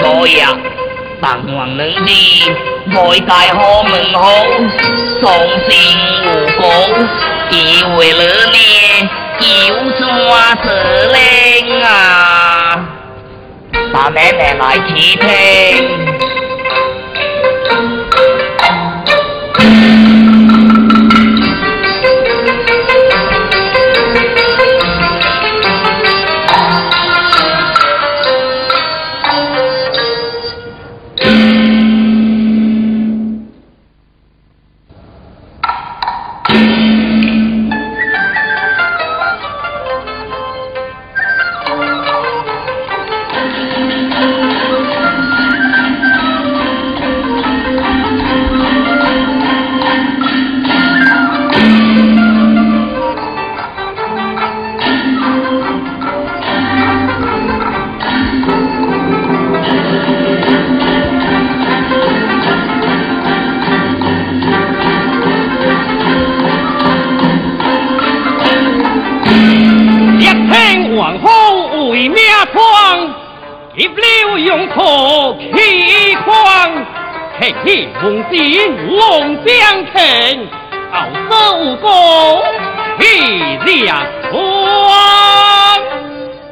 所呀啊但望你哋外界可问好重视无果以为你哋叫做啊蛇啊。大咩咩来自听。急流勇挫气狂嘿嘿同心龙将成傲首功力量宽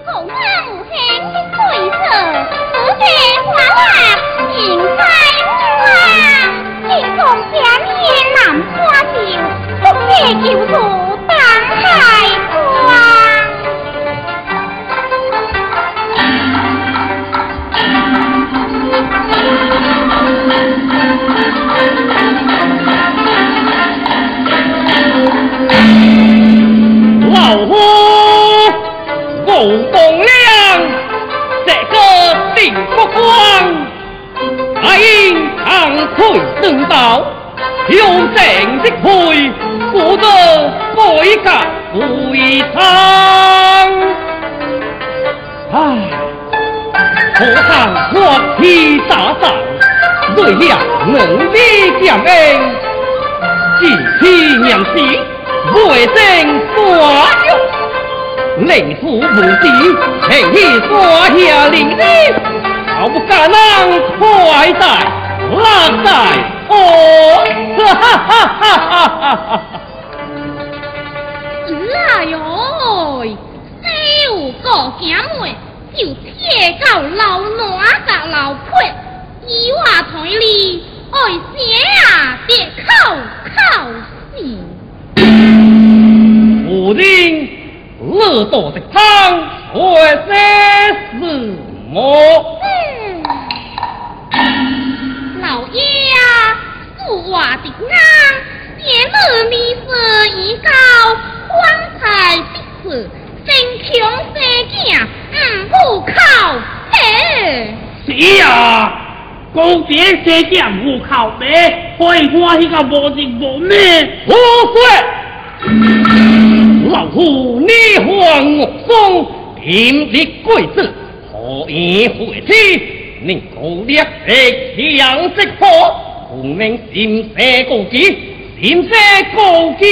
同安无限的色世界花啦人在花轻松假面南花酒不在叫做大汉老夫无功量，这个定不光，答应长退正道，有正的配，不得悔改悔苍。唉，何尝我气大丧，瑞了能力降恩，尽弃娘亲。为生所用，内府无敌，嘿去所下领地，好不敢让快带浪带哦，哈哈哈哈哈哈！来哟、哎，只有？个姐妹，就贴到老卵甲老婆，伊话台里爱写啊，别靠靠死。如乐道的汤何在是我？老爷，俗话的啊，贤老米子一高，光彩的是，贫穷生子唔好靠。哎，是啊，穷贫生子唔靠，哎，害我一个无钱无命，我过。留胡呢寒风点点贵子何以回天你告呢一刻起人识破同命先舍高见先舍高见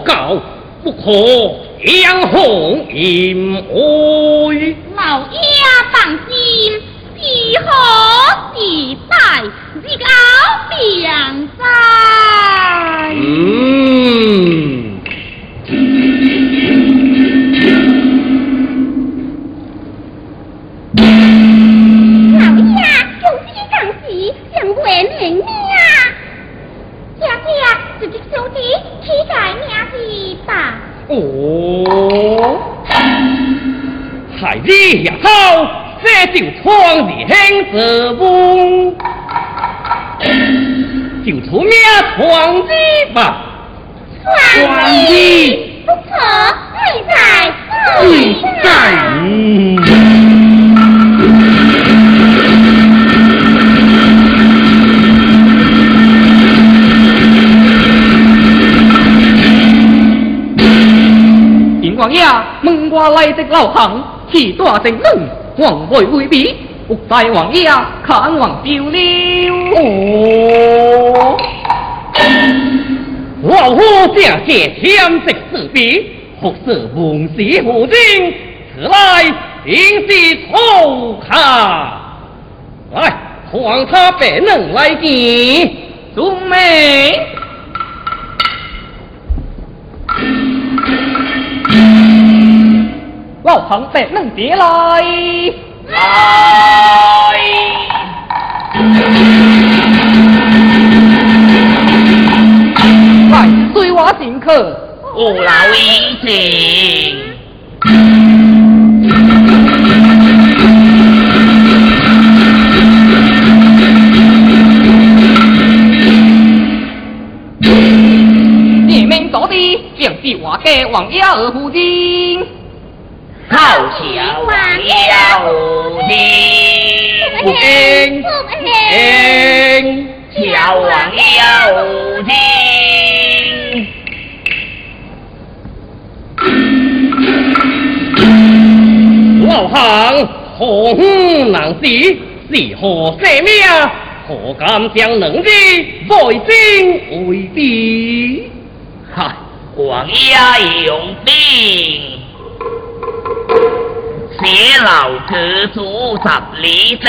告，不可扬红淫威。老爷放心，以后必在你高便就创日兴子，就出名创子吧。创子不错，贵在贵在。王爷，门外来的老行，气大正冷，王位未必，不在王爷看望丢了。哦，老夫正借天职四别，服侍王氏夫人，此来定是错卡。来，皇他别能来见，祖妹。老彭别能别来，来，来随我进去。我老已经。你们做的将是我给王爷儿夫人。好巧王爷无敌，不平，平，巧王爷无敌。老行红难事，是何生命？何敢将能力外征为敌？哈，王爷用兵。写老子主十里征，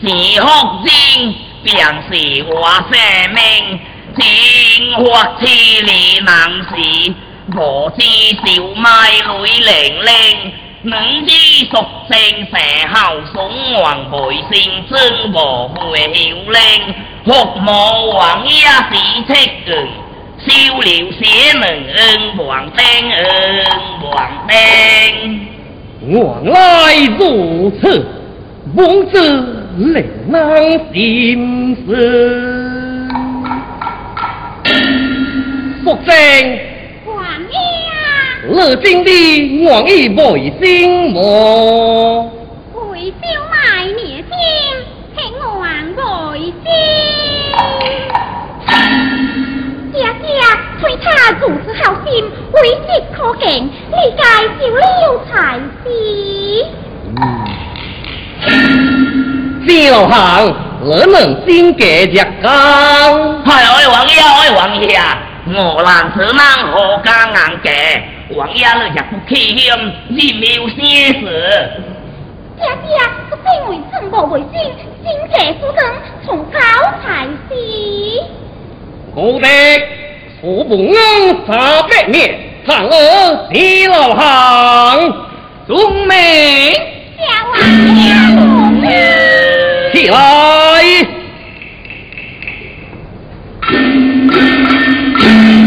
自哭声便是我生命，情或凄厉难时，何知小麦泪零零，能知属性蛇后宋王培姓真和会晓令，哭母王一时七人，烧了写门恩王兵恩王兵。原来如此，王子令人心思。福正，王爷，如今的王爷为心么？为小对他如此好心，威胁可敬，你该就了才是。小行，我能先给日讲。哎，王爷，哎，王爷，我难此难何家硬给？王爷你也不气嫌，你没有先事。姐姐，这并为寸步为心，心给夫人从高才是。好的。我不能杀百面，反而死老行。宗明，小王爷同起来！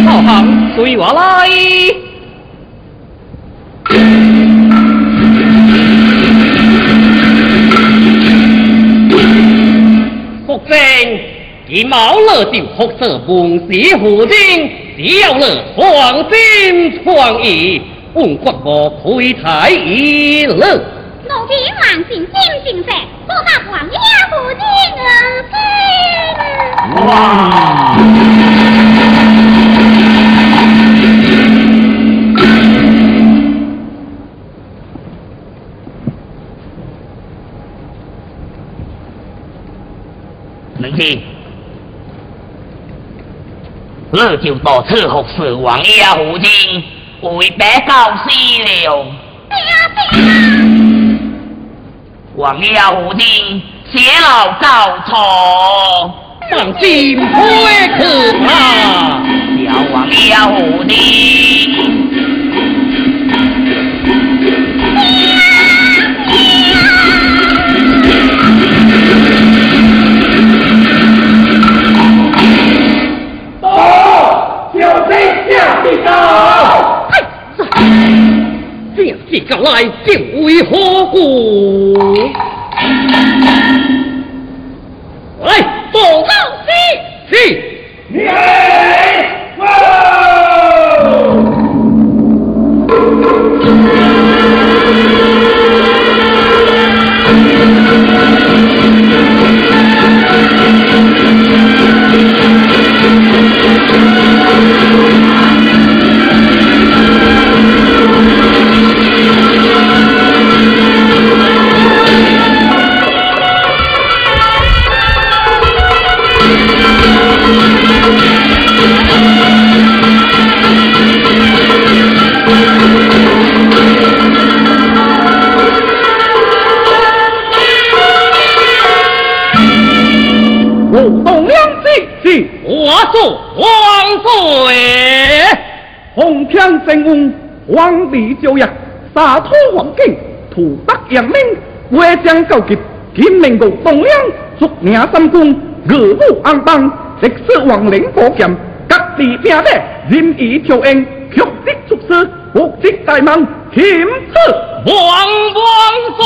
好行随我来。以毛乐就服色蒙氏虎精，只要了创新创意，本国无亏台一乐。奴婢万姓金姓石，多纳王爷夫人恩哇！能听？我就到此服侍王爷胡金，为白告死了。王爷胡金，谢老告错，放心，不会可怕。小王爷胡金。这个来定为何故？来，报告是是。土黄金，图得扬名，为将告急，天命国东央，逐名三公，俄武安邦，历史王陵宝剑，各地拼得任意朝应，曲直出师，国际大梦，天赐王王岁。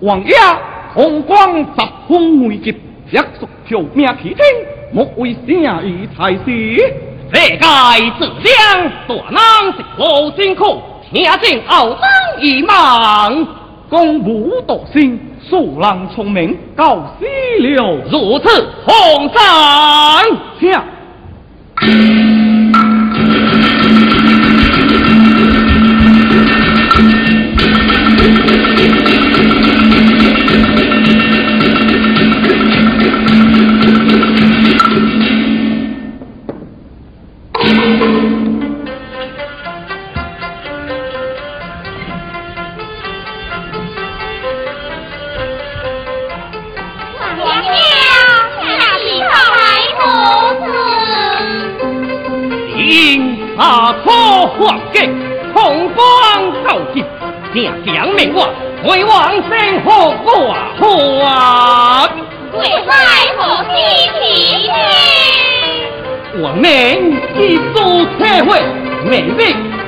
王爷，红光十分危急，约束救命起听，莫为啥意才是？世界之良，大难是无辛苦，听见后生一忙，公武多心，素人聪明，告死了。如此，皇上，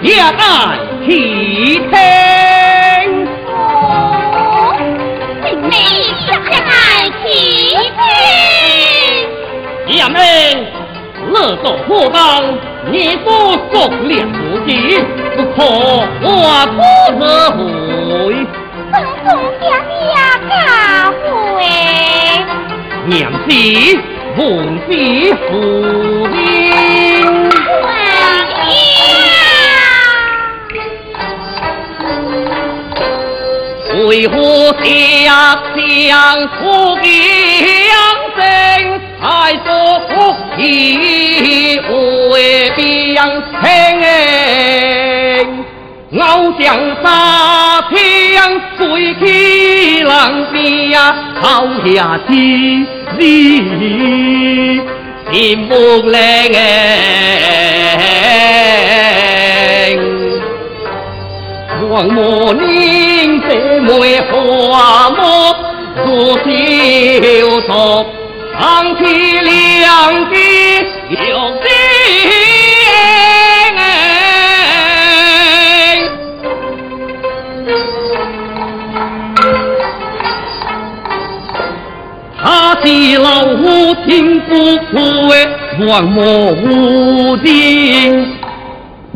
也爱齐听。哦，明日也爱齐听。杨明，乐做何当？你不熟练自己。不可我不得回，公公爹爹家回，娘子问是父亲，为何家乡不养生，才做福气为边听？翱翔沙天。两边呀，好下去你心目靓哎，望母宁这梅花木如秋霜，长起两地有心。是老夫听不苦哎，望莫无尽，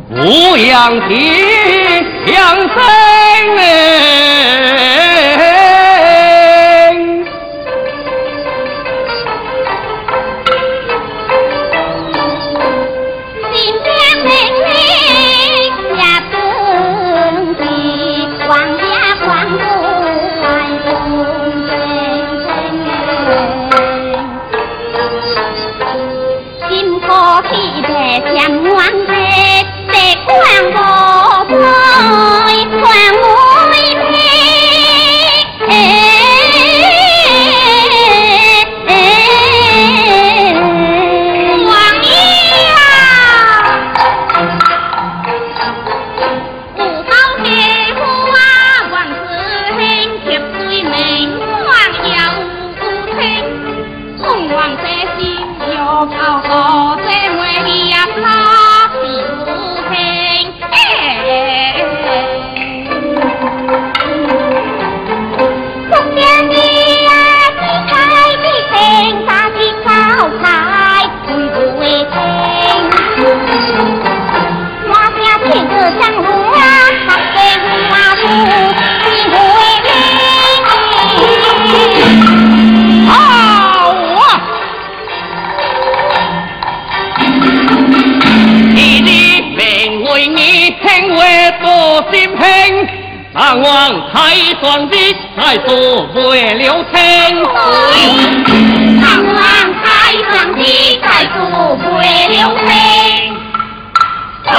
不养天养生哎。财主为了钱，贪太贪的为了名，财。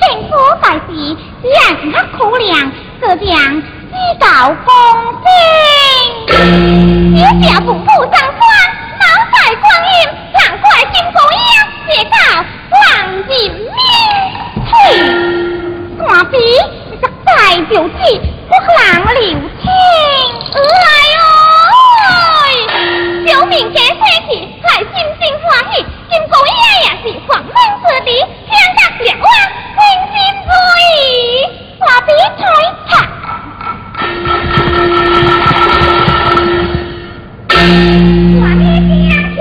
正果在世，人客苦粮，这将依靠公孙。要叫富家官，难改光阴，难改金谷秧，写到万人面。嘿，官兵，你个大条子，不可留情。哎呦，救命！加欢喜，来，心心欢喜。金姑爷也是黄门子弟，相隔两岸，真心不易，何必太怕？我的娘子，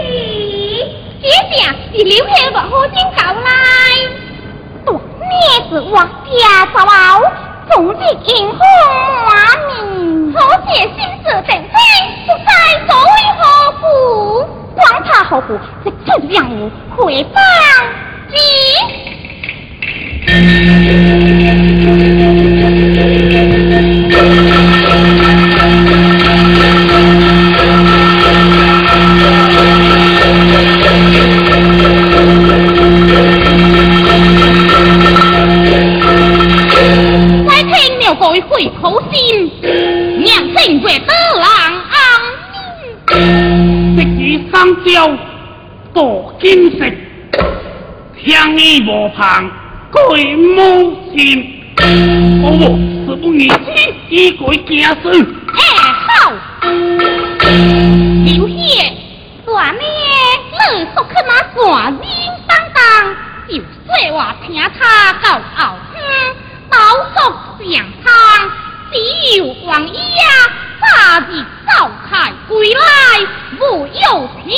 这下是刘爷不好心搞来，多面子我家遭熬，总是因祸我命，好姐心事等待，不知所为何故。光怕后虎，这这样我回放你。香意无旁，鬼无心。哦，是不义子以鬼惊死。哎，好，刘谢，大妹，你说去那山人当当，就说话听他到后乡，刀索上汤，只有王爷早日召开归来，无有听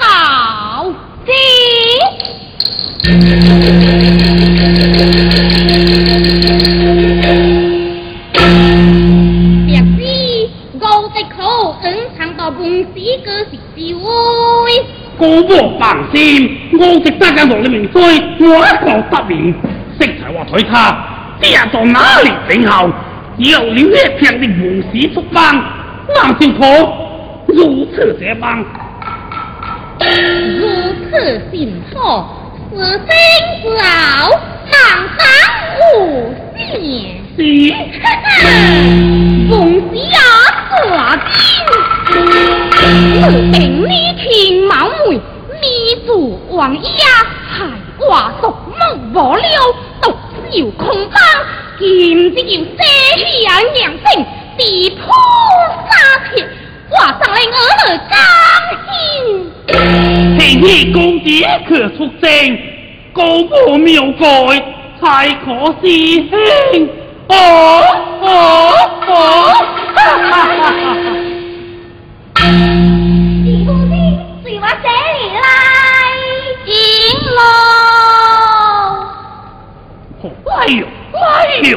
到半死个是智慧。高我放心，我食得嘅落你名衰，我一個得面，識才話腿他，這在哪裏等候？有了一片的黃屎出班，南少婆如此這般，如此幸福，此生之后，常常无限。是奉旨啊，抓紧！你定你听毛妹，你主王爷害我属木无了，独笑空邦，今只要遮下娘性，地铺沙铁，挂上来我儿甘兴。平日公子卻出聲，高我妙改才可是兄。哦哦哦！哈哈哈哈！李公子，随我这里来，进喽。哎呦，哎呦！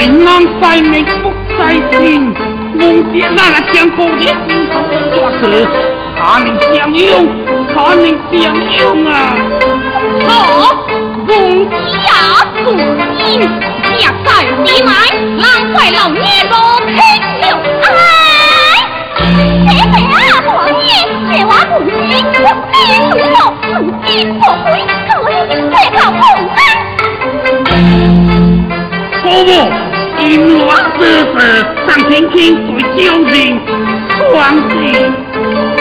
浪南在美不在京，梦见那个将公的心头，他能相拥，他能相拥啊！哦，公家祖荫，家在地埋，难怪了你不肯留。Oh, 阴乱世事，上天天对将人双喜。对，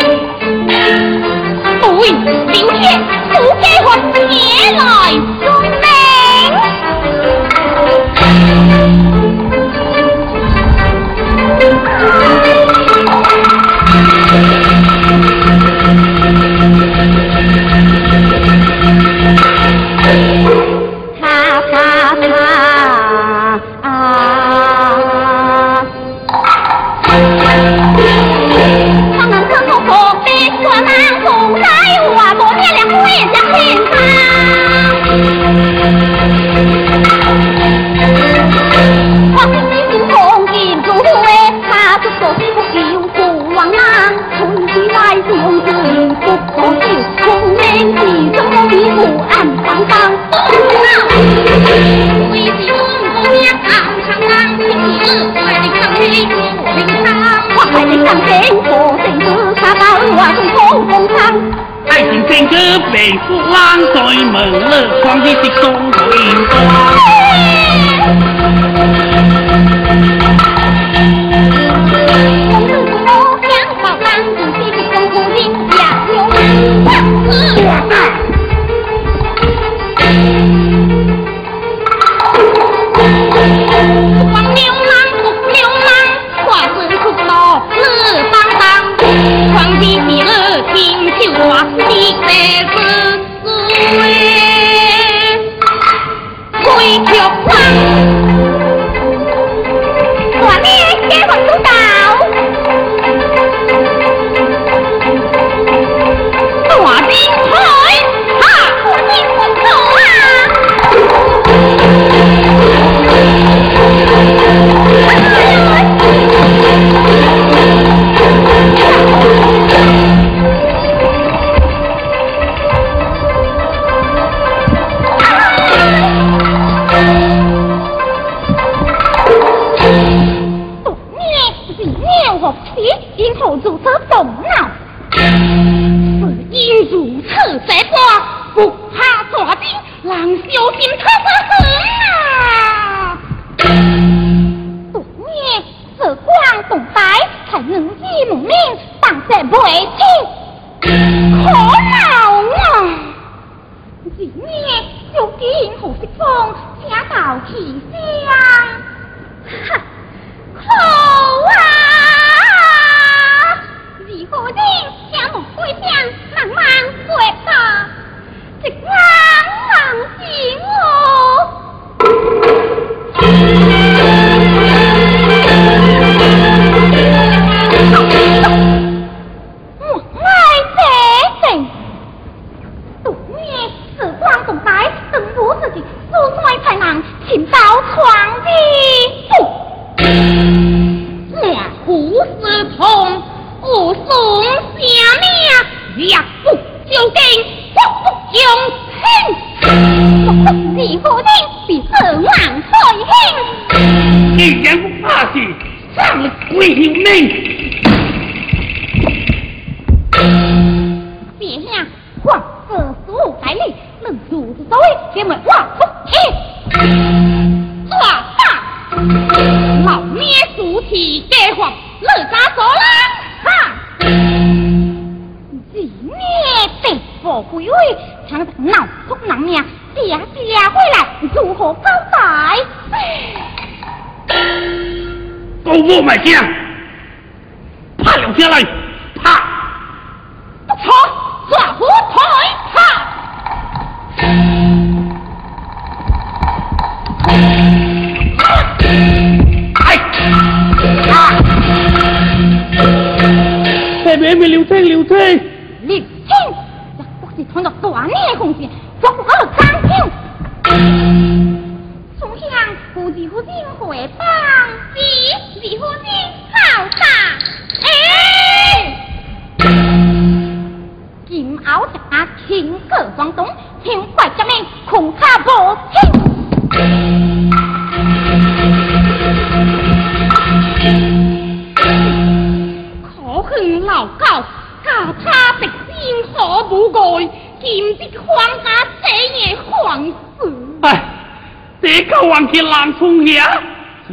去南充下，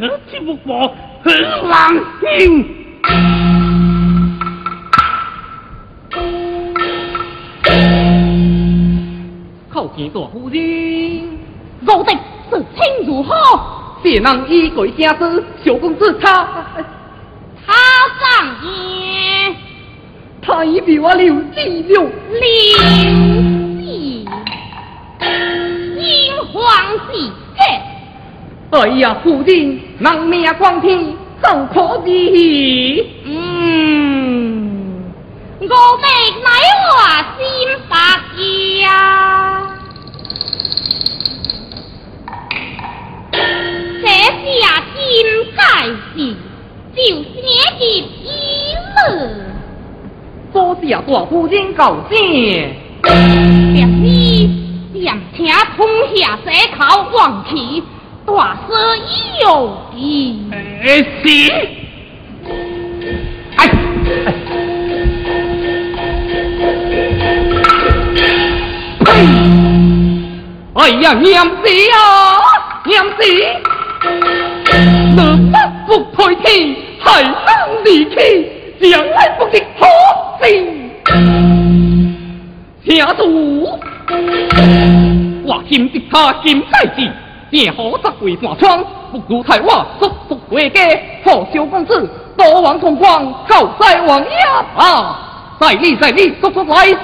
这只不过很狼心。叩见大夫人，我的事情如何？别人以鬼家子，小公子他他上言，他已被我留记了。刘记，英皇喜帖。哎呀，夫人，人命光天，怎可比？嗯，我的乃我心白家，这下金盖事，就是你的一了。多谢大夫人告诫。别是想请通下这口王旗，大事已有的。哎，是。哎，哎！哎呀，娘子啊，娘子，能不退气，还能离去，将来不的可惜。下主，我今的他今在之，便可责为大窗，不如太我速速回家，贺小公子多王同光，告在王爷啊！在你在你，速速来走。